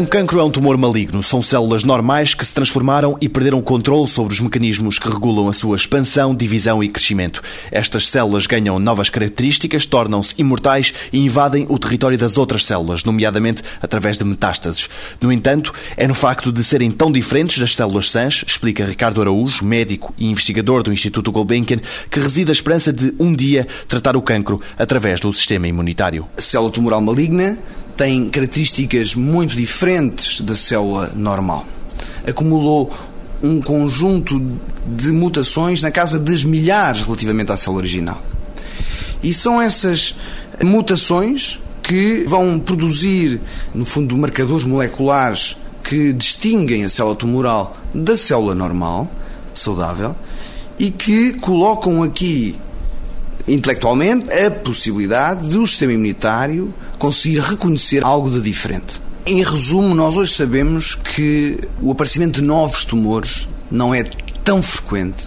Um cancro é um tumor maligno. São células normais que se transformaram e perderam o controle sobre os mecanismos que regulam a sua expansão, divisão e crescimento. Estas células ganham novas características, tornam-se imortais e invadem o território das outras células, nomeadamente através de metástases. No entanto, é no facto de serem tão diferentes das células sãs, explica Ricardo Araújo, médico e investigador do Instituto Gulbenkian, que reside a esperança de um dia tratar o cancro através do sistema imunitário. A célula tumoral maligna tem características muito diferentes da célula normal. Acumulou um conjunto de mutações na casa das milhares relativamente à célula original. E são essas mutações que vão produzir, no fundo, marcadores moleculares que distinguem a célula tumoral da célula normal, saudável, e que colocam aqui intelectualmente a possibilidade do sistema imunitário conseguir reconhecer algo de diferente. Em resumo, nós hoje sabemos que o aparecimento de novos tumores não é tão frequente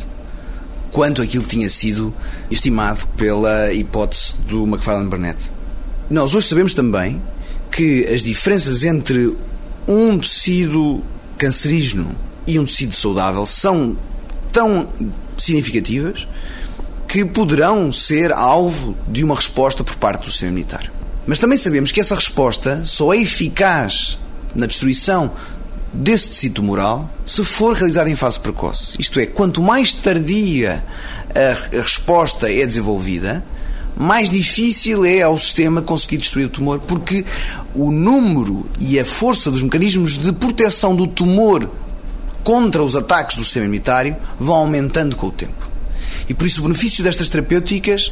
quanto aquilo que tinha sido estimado pela hipótese do McFarlane Burnett. Nós hoje sabemos também que as diferenças entre um tecido cancerígeno e um tecido saudável são tão significativas que poderão ser alvo de uma resposta por parte do sistema imunitário. Mas também sabemos que essa resposta só é eficaz na destruição desse tecido tumoral se for realizada em fase precoce. Isto é, quanto mais tardia a resposta é desenvolvida, mais difícil é ao sistema conseguir destruir o tumor, porque o número e a força dos mecanismos de proteção do tumor contra os ataques do sistema imunitário vão aumentando com o tempo. E por isso o benefício destas terapêuticas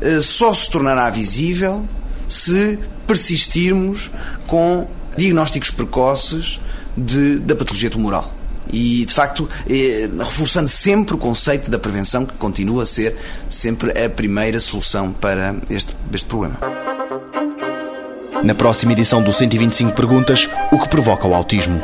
eh, só se tornará visível se persistirmos com diagnósticos precoces de, da patologia tumoral. E, de facto, eh, reforçando sempre o conceito da prevenção, que continua a ser sempre a primeira solução para este, este problema. Na próxima edição do 125 Perguntas, o que provoca o autismo?